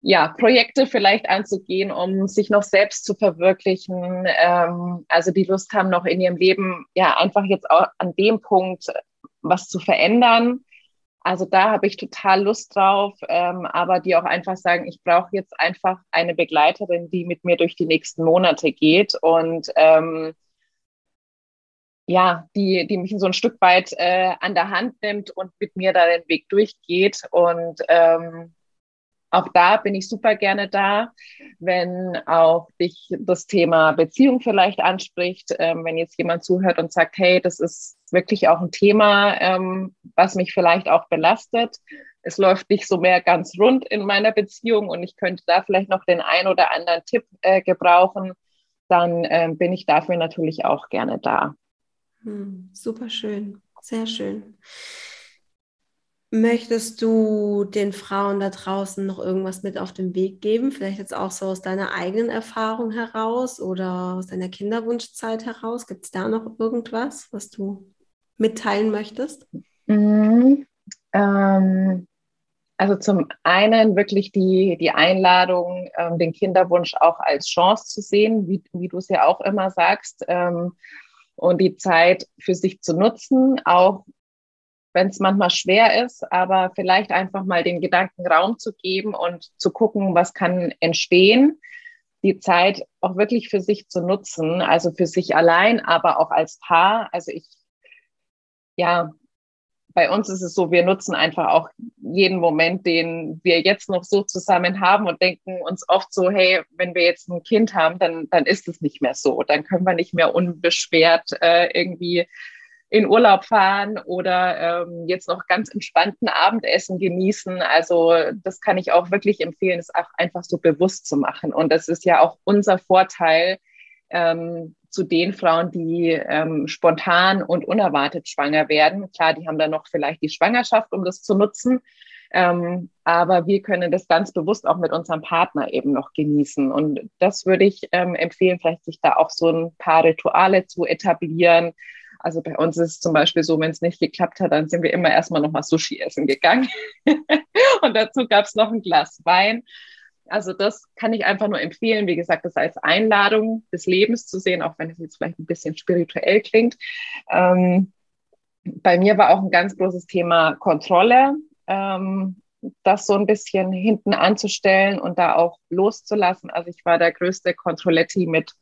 ja, Projekte vielleicht anzugehen, um sich noch selbst zu verwirklichen. Ähm, also die Lust haben, noch in ihrem Leben ja einfach jetzt auch an dem Punkt was zu verändern. Also da habe ich total Lust drauf, ähm, aber die auch einfach sagen, ich brauche jetzt einfach eine Begleiterin, die mit mir durch die nächsten Monate geht und ähm, ja, die, die mich so ein Stück weit äh, an der Hand nimmt und mit mir da den Weg durchgeht. Und ähm, auch da bin ich super gerne da, wenn auch dich das Thema Beziehung vielleicht anspricht, ähm, wenn jetzt jemand zuhört und sagt, hey, das ist wirklich auch ein Thema, ähm, was mich vielleicht auch belastet. Es läuft nicht so mehr ganz rund in meiner Beziehung und ich könnte da vielleicht noch den ein oder anderen Tipp äh, gebrauchen, dann äh, bin ich dafür natürlich auch gerne da. Hm, super schön, sehr schön. Möchtest du den Frauen da draußen noch irgendwas mit auf den Weg geben? Vielleicht jetzt auch so aus deiner eigenen Erfahrung heraus oder aus deiner Kinderwunschzeit heraus? Gibt es da noch irgendwas, was du mitteilen möchtest? Mhm. Ähm, also zum einen wirklich die, die Einladung, ähm, den Kinderwunsch auch als Chance zu sehen, wie, wie du es ja auch immer sagst, ähm, und die Zeit für sich zu nutzen, auch wenn es manchmal schwer ist, aber vielleicht einfach mal den Gedanken Raum zu geben und zu gucken, was kann entstehen, die Zeit auch wirklich für sich zu nutzen, also für sich allein, aber auch als Paar. Also ich, ja, bei uns ist es so, wir nutzen einfach auch jeden Moment, den wir jetzt noch so zusammen haben und denken uns oft so, hey, wenn wir jetzt ein Kind haben, dann, dann ist es nicht mehr so. Dann können wir nicht mehr unbeschwert äh, irgendwie in Urlaub fahren oder ähm, jetzt noch ganz entspannten Abendessen genießen. Also das kann ich auch wirklich empfehlen, es auch einfach so bewusst zu machen. Und das ist ja auch unser Vorteil ähm, zu den Frauen, die ähm, spontan und unerwartet schwanger werden. Klar, die haben dann noch vielleicht die Schwangerschaft, um das zu nutzen. Ähm, aber wir können das ganz bewusst auch mit unserem Partner eben noch genießen. Und das würde ich ähm, empfehlen, vielleicht sich da auch so ein paar Rituale zu etablieren, also bei uns ist es zum Beispiel so, wenn es nicht geklappt hat, dann sind wir immer erstmal nochmal Sushi essen gegangen. [laughs] und dazu gab es noch ein Glas Wein. Also das kann ich einfach nur empfehlen. Wie gesagt, das als Einladung des Lebens zu sehen, auch wenn es jetzt vielleicht ein bisschen spirituell klingt. Ähm, bei mir war auch ein ganz großes Thema Kontrolle. Ähm, das so ein bisschen hinten anzustellen und da auch loszulassen. Also ich war der größte Kontrolletti mit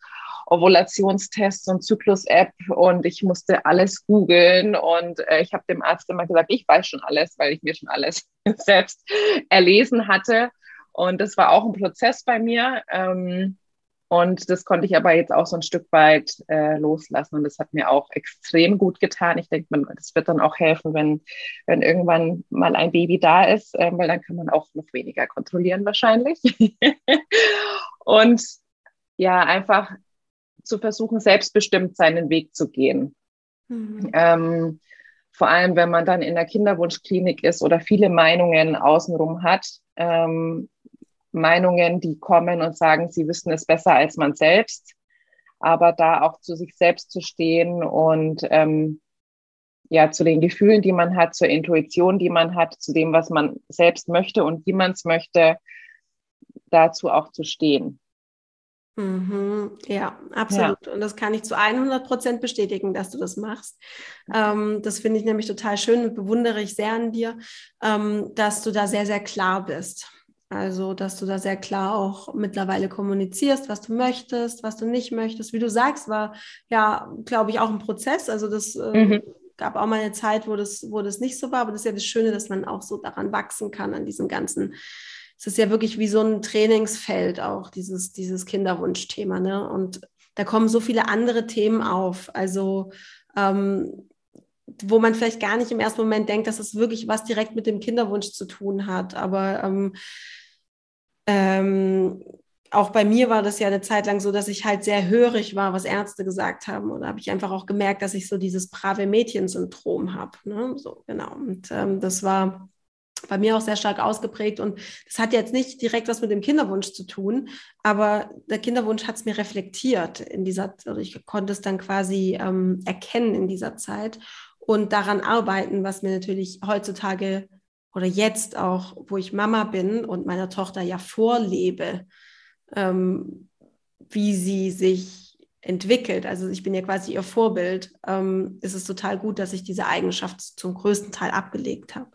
Ovulationstests und Zyklus-App und ich musste alles googeln und äh, ich habe dem Arzt immer gesagt, ich weiß schon alles, weil ich mir schon alles [laughs] selbst erlesen hatte. Und das war auch ein Prozess bei mir. Ähm, und das konnte ich aber jetzt auch so ein Stück weit äh, loslassen. Und das hat mir auch extrem gut getan. Ich denke, das wird dann auch helfen, wenn, wenn irgendwann mal ein Baby da ist, äh, weil dann kann man auch noch weniger kontrollieren wahrscheinlich. [laughs] und ja, einfach zu versuchen, selbstbestimmt seinen Weg zu gehen. Mhm. Ähm, vor allem, wenn man dann in der Kinderwunschklinik ist oder viele Meinungen außenrum hat, ähm, Meinungen, die kommen und sagen, sie wissen es besser als man selbst, aber da auch zu sich selbst zu stehen und ähm, ja, zu den Gefühlen, die man hat, zur Intuition, die man hat, zu dem, was man selbst möchte und wie man es möchte, dazu auch zu stehen. Mhm, ja, absolut. Ja. Und das kann ich zu 100 Prozent bestätigen, dass du das machst. Ähm, das finde ich nämlich total schön und bewundere ich sehr an dir, ähm, dass du da sehr, sehr klar bist. Also, dass du da sehr klar auch mittlerweile kommunizierst, was du möchtest, was du nicht möchtest. Wie du sagst, war ja, glaube ich, auch ein Prozess. Also, das äh, mhm. gab auch mal eine Zeit, wo das, wo das nicht so war. Aber das ist ja das Schöne, dass man auch so daran wachsen kann, an diesem ganzen es ist ja wirklich wie so ein Trainingsfeld auch, dieses, dieses Kinderwunschthema. Ne? Und da kommen so viele andere Themen auf. Also ähm, wo man vielleicht gar nicht im ersten Moment denkt, dass es wirklich was direkt mit dem Kinderwunsch zu tun hat. Aber ähm, ähm, auch bei mir war das ja eine Zeit lang so, dass ich halt sehr hörig war, was Ärzte gesagt haben. Und da habe ich einfach auch gemerkt, dass ich so dieses brave Mädchen-Syndrom habe. Ne? So, genau. Und ähm, das war bei mir auch sehr stark ausgeprägt. Und das hat jetzt nicht direkt was mit dem Kinderwunsch zu tun, aber der Kinderwunsch hat es mir reflektiert in dieser, also ich konnte es dann quasi ähm, erkennen in dieser Zeit und daran arbeiten, was mir natürlich heutzutage oder jetzt auch, wo ich Mama bin und meiner Tochter ja vorlebe, ähm, wie sie sich entwickelt. Also ich bin ja quasi ihr Vorbild. Ähm, ist es total gut, dass ich diese Eigenschaft zum größten Teil abgelegt habe.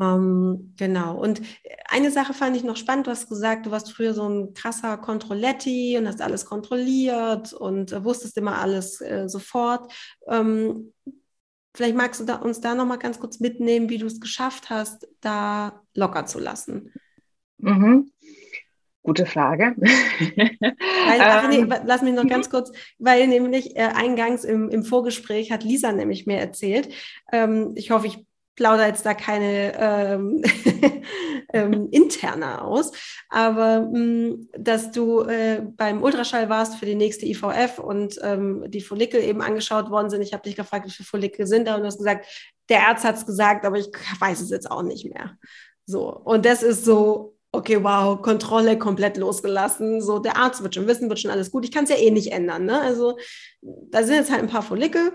Ähm, genau. Und eine Sache fand ich noch spannend. Du hast gesagt, du warst früher so ein krasser Kontrolletti und hast alles kontrolliert und äh, wusstest immer alles äh, sofort. Ähm, vielleicht magst du da, uns da noch mal ganz kurz mitnehmen, wie du es geschafft hast, da locker zu lassen. Mhm. Gute Frage. [laughs] Weil, ach nee, ähm, lass mich noch ganz kurz, weil nämlich äh, eingangs im, im Vorgespräch hat Lisa nämlich mir erzählt, ähm, ich hoffe, ich plaudere jetzt da keine ähm, [laughs] ähm, interne aus, aber mh, mm, dass du äh, beim Ultraschall warst für die nächste IVF und ähm, die Follikel eben angeschaut worden sind. Ich habe dich gefragt, wie viele Follikel sind da und du hast gesagt, der Arzt hat es gesagt, aber ich weiß es jetzt auch nicht mehr. So, und das ist so, okay, wow, Kontrolle komplett losgelassen. So, der Arzt wird schon wissen, wird schon alles gut. Ich kann es ja eh nicht ändern. Ne? Also, da sind jetzt halt ein paar Follikel.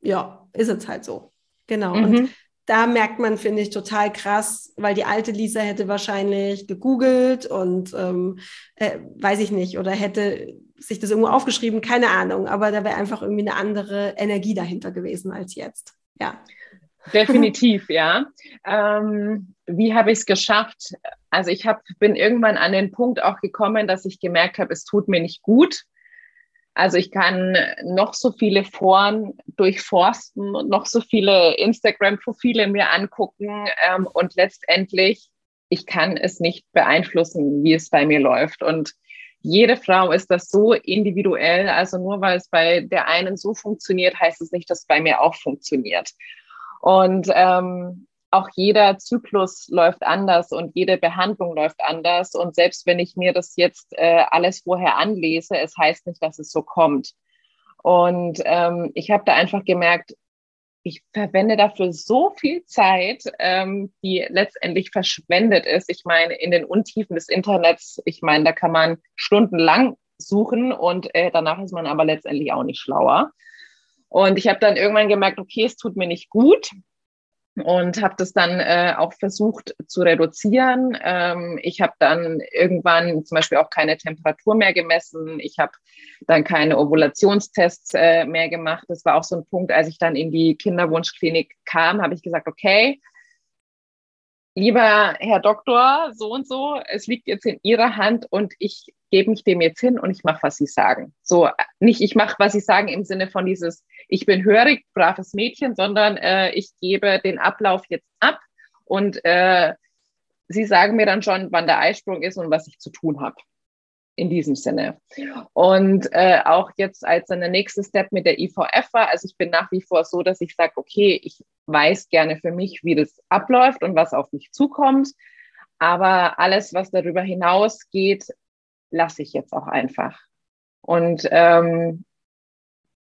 Ja, ist jetzt halt so. Genau. Mhm. Und da merkt man, finde ich, total krass, weil die alte Lisa hätte wahrscheinlich gegoogelt und ähm, äh, weiß ich nicht, oder hätte sich das irgendwo aufgeschrieben, keine Ahnung, aber da wäre einfach irgendwie eine andere Energie dahinter gewesen als jetzt. Ja. [laughs] Definitiv, ja. Ähm, wie habe ich es geschafft? Also ich hab, bin irgendwann an den Punkt auch gekommen, dass ich gemerkt habe, es tut mir nicht gut. Also ich kann noch so viele Foren durchforsten und noch so viele Instagram-Profile mir angucken ähm, und letztendlich, ich kann es nicht beeinflussen, wie es bei mir läuft. Und jede Frau ist das so individuell. Also nur weil es bei der einen so funktioniert, heißt es nicht, dass es bei mir auch funktioniert. Und ähm, auch jeder Zyklus läuft anders und jede Behandlung läuft anders. Und selbst wenn ich mir das jetzt äh, alles vorher anlese, es heißt nicht, dass es so kommt. Und ähm, ich habe da einfach gemerkt, ich verwende dafür so viel Zeit, ähm, die letztendlich verschwendet ist. Ich meine, in den Untiefen des Internets, ich meine, da kann man stundenlang suchen und äh, danach ist man aber letztendlich auch nicht schlauer. Und ich habe dann irgendwann gemerkt, okay, es tut mir nicht gut und habe das dann äh, auch versucht zu reduzieren. Ähm, ich habe dann irgendwann zum Beispiel auch keine Temperatur mehr gemessen. Ich habe dann keine Ovulationstests äh, mehr gemacht. Das war auch so ein Punkt, als ich dann in die Kinderwunschklinik kam, habe ich gesagt, okay, lieber Herr Doktor, so und so, es liegt jetzt in Ihrer Hand und ich gebe mich dem jetzt hin und ich mache, was Sie sagen. So, nicht ich mache, was Sie sagen im Sinne von dieses, ich bin hörig, braves Mädchen, sondern äh, ich gebe den Ablauf jetzt ab und äh, Sie sagen mir dann schon, wann der Eisprung ist und was ich zu tun habe in diesem Sinne. Und äh, auch jetzt als ein nächster Step mit der IVF war, also ich bin nach wie vor so, dass ich sage, okay, ich weiß gerne für mich, wie das abläuft und was auf mich zukommt. Aber alles, was darüber hinausgeht, lasse ich jetzt auch einfach. Und ähm,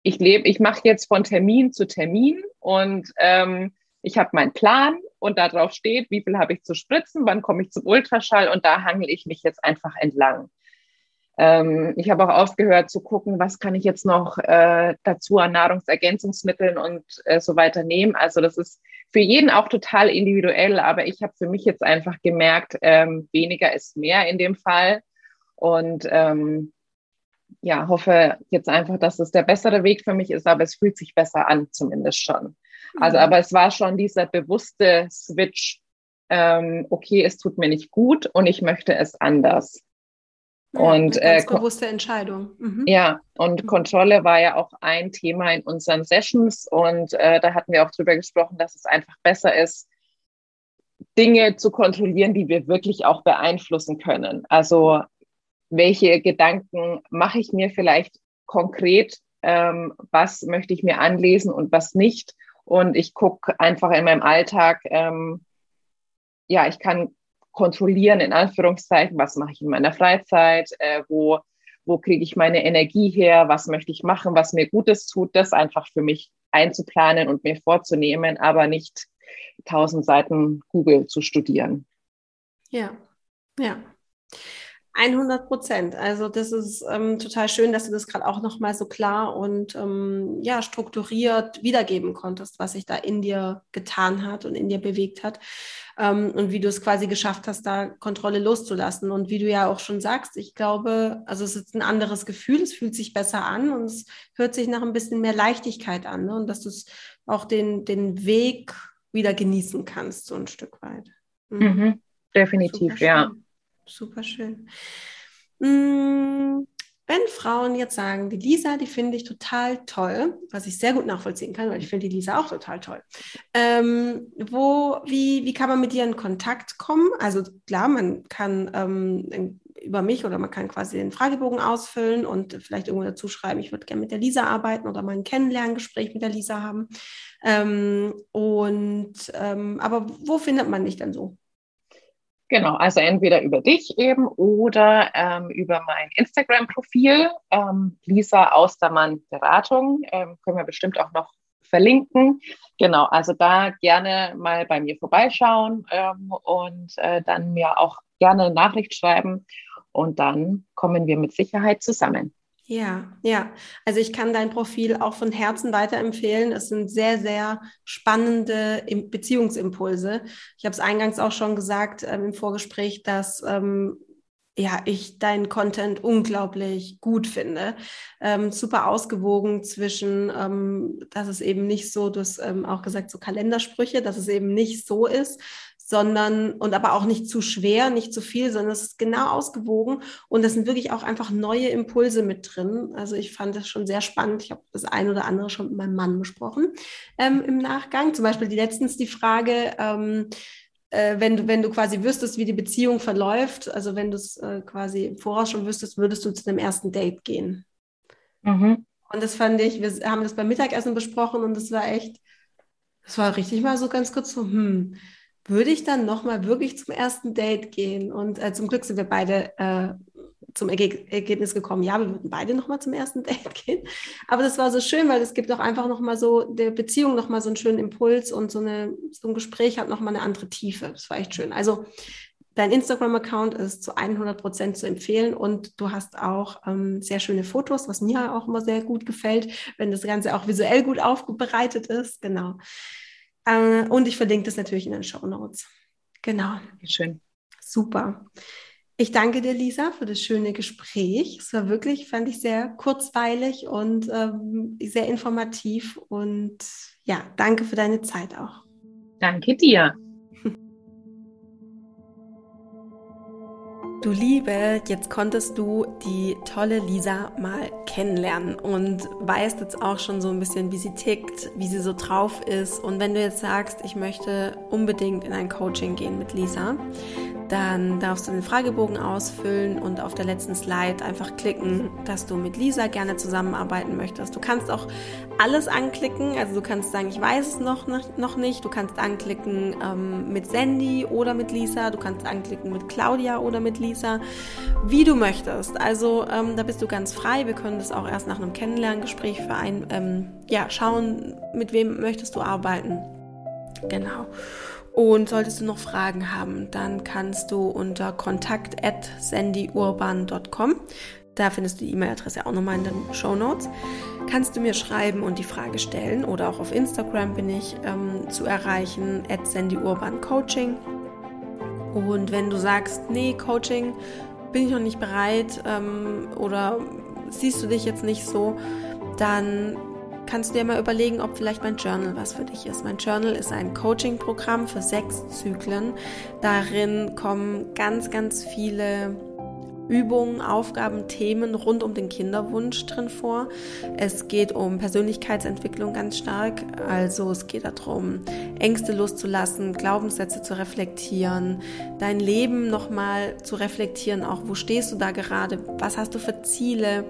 ich lebe, ich mache jetzt von Termin zu Termin und ähm, ich habe meinen Plan und darauf steht, wie viel habe ich zu spritzen, wann komme ich zum Ultraschall und da hangel ich mich jetzt einfach entlang. Ähm, ich habe auch aufgehört zu gucken, was kann ich jetzt noch äh, dazu an Nahrungsergänzungsmitteln und äh, so weiter nehmen. Also das ist für jeden auch total individuell, aber ich habe für mich jetzt einfach gemerkt, ähm, weniger ist mehr in dem Fall. Und ähm, ja, hoffe jetzt einfach, dass es der bessere Weg für mich ist, aber es fühlt sich besser an, zumindest schon. Also, mhm. aber es war schon dieser bewusste Switch, ähm, okay, es tut mir nicht gut und ich möchte es anders. Ja, und äh, bewusste Entscheidung. Mhm. Ja, und mhm. Kontrolle war ja auch ein Thema in unseren Sessions und äh, da hatten wir auch drüber gesprochen, dass es einfach besser ist, Dinge zu kontrollieren, die wir wirklich auch beeinflussen können. Also welche Gedanken mache ich mir vielleicht konkret, ähm, was möchte ich mir anlesen und was nicht. Und ich gucke einfach in meinem Alltag, ähm, ja, ich kann kontrollieren, in Anführungszeichen, was mache ich in meiner Freizeit, äh, wo, wo kriege ich meine Energie her, was möchte ich machen, was mir Gutes tut, das einfach für mich einzuplanen und mir vorzunehmen, aber nicht tausend Seiten Google zu studieren. Ja, ja. 100 Prozent. Also das ist ähm, total schön, dass du das gerade auch nochmal so klar und ähm, ja strukturiert wiedergeben konntest, was sich da in dir getan hat und in dir bewegt hat ähm, und wie du es quasi geschafft hast, da Kontrolle loszulassen. Und wie du ja auch schon sagst, ich glaube, also es ist ein anderes Gefühl, es fühlt sich besser an und es hört sich nach ein bisschen mehr Leichtigkeit an ne? und dass du es auch den, den Weg wieder genießen kannst, so ein Stück weit. Mhm. Mhm, definitiv, ja. Super schön. Mm, wenn Frauen jetzt sagen, die Lisa, die finde ich total toll, was ich sehr gut nachvollziehen kann, weil ich finde die Lisa auch total toll. Ähm, wo, wie, wie kann man mit ihr in Kontakt kommen? Also klar, man kann ähm, über mich oder man kann quasi den Fragebogen ausfüllen und vielleicht irgendwo dazu schreiben, ich würde gerne mit der Lisa arbeiten oder mal ein Kennenlerngespräch mit der Lisa haben. Ähm, und ähm, aber wo findet man dich denn so? Genau, also entweder über dich eben oder ähm, über mein Instagram-Profil, ähm, Lisa Austermann Beratung. Ähm, können wir bestimmt auch noch verlinken. Genau, also da gerne mal bei mir vorbeischauen ähm, und äh, dann mir auch gerne eine Nachricht schreiben und dann kommen wir mit Sicherheit zusammen. Ja, ja. Also ich kann dein Profil auch von Herzen weiterempfehlen. Es sind sehr, sehr spannende Beziehungsimpulse. Ich habe es eingangs auch schon gesagt ähm, im Vorgespräch, dass ähm, ja, ich deinen Content unglaublich gut finde. Ähm, super ausgewogen zwischen, ähm, dass es eben nicht so, du hast ähm, auch gesagt, so Kalendersprüche, dass es eben nicht so ist, sondern und aber auch nicht zu schwer, nicht zu viel, sondern es ist genau ausgewogen und es sind wirklich auch einfach neue Impulse mit drin. Also ich fand das schon sehr spannend. Ich habe das ein oder andere schon mit meinem Mann besprochen ähm, im Nachgang. Zum Beispiel die letztens die Frage, ähm, äh, wenn du, wenn du quasi wüsstest, wie die Beziehung verläuft, also wenn du es äh, quasi im Voraus schon wüsstest, würdest du zu dem ersten Date gehen. Mhm. Und das fand ich, wir haben das beim Mittagessen besprochen und das war echt, das war richtig mal so ganz kurz so, hm, würde ich dann nochmal wirklich zum ersten Date gehen. Und äh, zum Glück sind wir beide äh, zum Erge Ergebnis gekommen, ja, wir würden beide nochmal zum ersten [laughs] Date gehen. Aber das war so schön, weil es gibt auch einfach nochmal so der Beziehung nochmal so einen schönen Impuls und so, eine, so ein Gespräch hat nochmal eine andere Tiefe. Das war echt schön. Also dein Instagram-Account ist zu 100 Prozent zu empfehlen und du hast auch ähm, sehr schöne Fotos, was mir auch immer sehr gut gefällt, wenn das Ganze auch visuell gut aufbereitet ist. Genau. Äh, und ich verlinke das natürlich in den Show Notes. Genau. Schön. Super. Ich danke dir, Lisa, für das schöne Gespräch. Es war wirklich, fand ich sehr kurzweilig und ähm, sehr informativ. Und ja, danke für deine Zeit auch. Danke dir. Du Liebe, jetzt konntest du die tolle Lisa mal kennenlernen und weißt jetzt auch schon so ein bisschen, wie sie tickt, wie sie so drauf ist. Und wenn du jetzt sagst, ich möchte unbedingt in ein Coaching gehen mit Lisa, dann darfst du den Fragebogen ausfüllen und auf der letzten Slide einfach klicken, dass du mit Lisa gerne zusammenarbeiten möchtest. Du kannst auch alles anklicken, also du kannst sagen, ich weiß es noch, noch nicht. Du kannst anklicken ähm, mit Sandy oder mit Lisa. Du kannst anklicken mit Claudia oder mit Lisa, wie du möchtest. Also ähm, da bist du ganz frei. Wir können das auch erst nach einem Kennenlerngespräch für ein, ähm, ja, schauen, mit wem möchtest du arbeiten. Genau. Und solltest du noch Fragen haben, dann kannst du unter kontakt at sandyurban.com, da findest du die E-Mail-Adresse auch nochmal in den Show Notes, kannst du mir schreiben und die Frage stellen oder auch auf Instagram bin ich ähm, zu erreichen, at sandyurbancoaching. Und wenn du sagst, nee, Coaching bin ich noch nicht bereit ähm, oder siehst du dich jetzt nicht so, dann kannst du dir mal überlegen, ob vielleicht mein Journal was für dich ist. Mein Journal ist ein Coaching-Programm für sechs Zyklen. Darin kommen ganz, ganz viele Übungen, Aufgaben, Themen rund um den Kinderwunsch drin vor. Es geht um Persönlichkeitsentwicklung ganz stark. Also es geht darum, Ängste loszulassen, Glaubenssätze zu reflektieren, dein Leben nochmal zu reflektieren, auch wo stehst du da gerade, was hast du für Ziele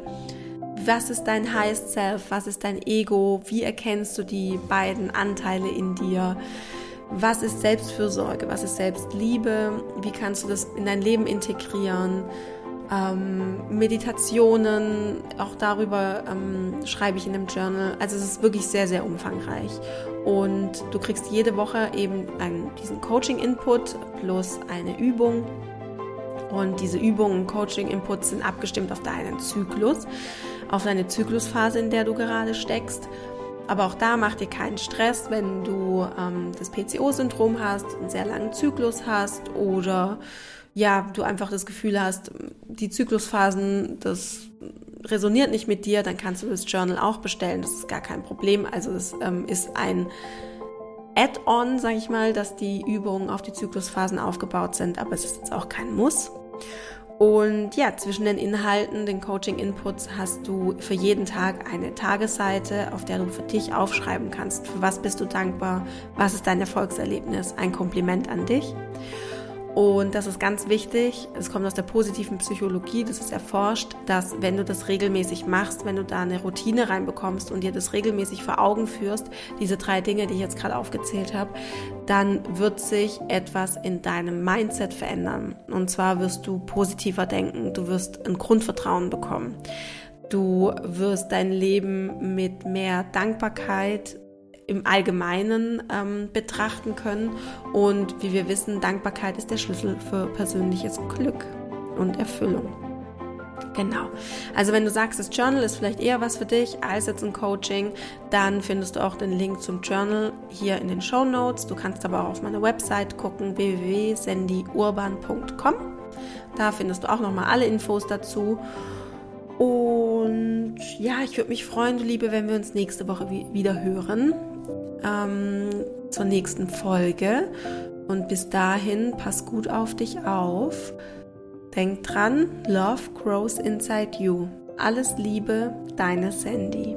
was ist dein Highest Self, was ist dein Ego, wie erkennst du die beiden Anteile in dir, was ist Selbstfürsorge, was ist Selbstliebe, wie kannst du das in dein Leben integrieren, ähm, Meditationen, auch darüber ähm, schreibe ich in dem Journal. Also es ist wirklich sehr, sehr umfangreich. Und du kriegst jede Woche eben einen, diesen Coaching-Input plus eine Übung. Und diese Übungen, Coaching-Inputs sind abgestimmt auf deinen Zyklus auf deine Zyklusphase, in der du gerade steckst. Aber auch da mach dir keinen Stress, wenn du ähm, das PCO-Syndrom hast, einen sehr langen Zyklus hast oder ja, du einfach das Gefühl hast, die Zyklusphasen, das resoniert nicht mit dir, dann kannst du das Journal auch bestellen. Das ist gar kein Problem. Also es ähm, ist ein Add-on, sage ich mal, dass die Übungen auf die Zyklusphasen aufgebaut sind, aber es ist jetzt auch kein Muss. Und ja, zwischen den Inhalten, den Coaching-Inputs hast du für jeden Tag eine Tagesseite, auf der du für dich aufschreiben kannst, für was bist du dankbar, was ist dein Erfolgserlebnis, ein Kompliment an dich. Und das ist ganz wichtig, es kommt aus der positiven Psychologie, das ist erforscht, dass wenn du das regelmäßig machst, wenn du da eine Routine reinbekommst und dir das regelmäßig vor Augen führst, diese drei Dinge, die ich jetzt gerade aufgezählt habe, dann wird sich etwas in deinem Mindset verändern. Und zwar wirst du positiver denken, du wirst ein Grundvertrauen bekommen. Du wirst dein Leben mit mehr Dankbarkeit im Allgemeinen ähm, betrachten können. Und wie wir wissen, Dankbarkeit ist der Schlüssel für persönliches Glück und Erfüllung. Genau. Also wenn du sagst, das Journal ist vielleicht eher was für dich als jetzt ein Coaching, dann findest du auch den Link zum Journal hier in den Show Notes. Du kannst aber auch auf meiner Website gucken, www.sandyurban.com. Da findest du auch nochmal alle Infos dazu. Und ja, ich würde mich freuen, du Liebe, wenn wir uns nächste Woche wieder hören. Ähm, zur nächsten Folge. Und bis dahin, pass gut auf dich auf. Denk dran, Love grows inside you. Alles Liebe, deine Sandy.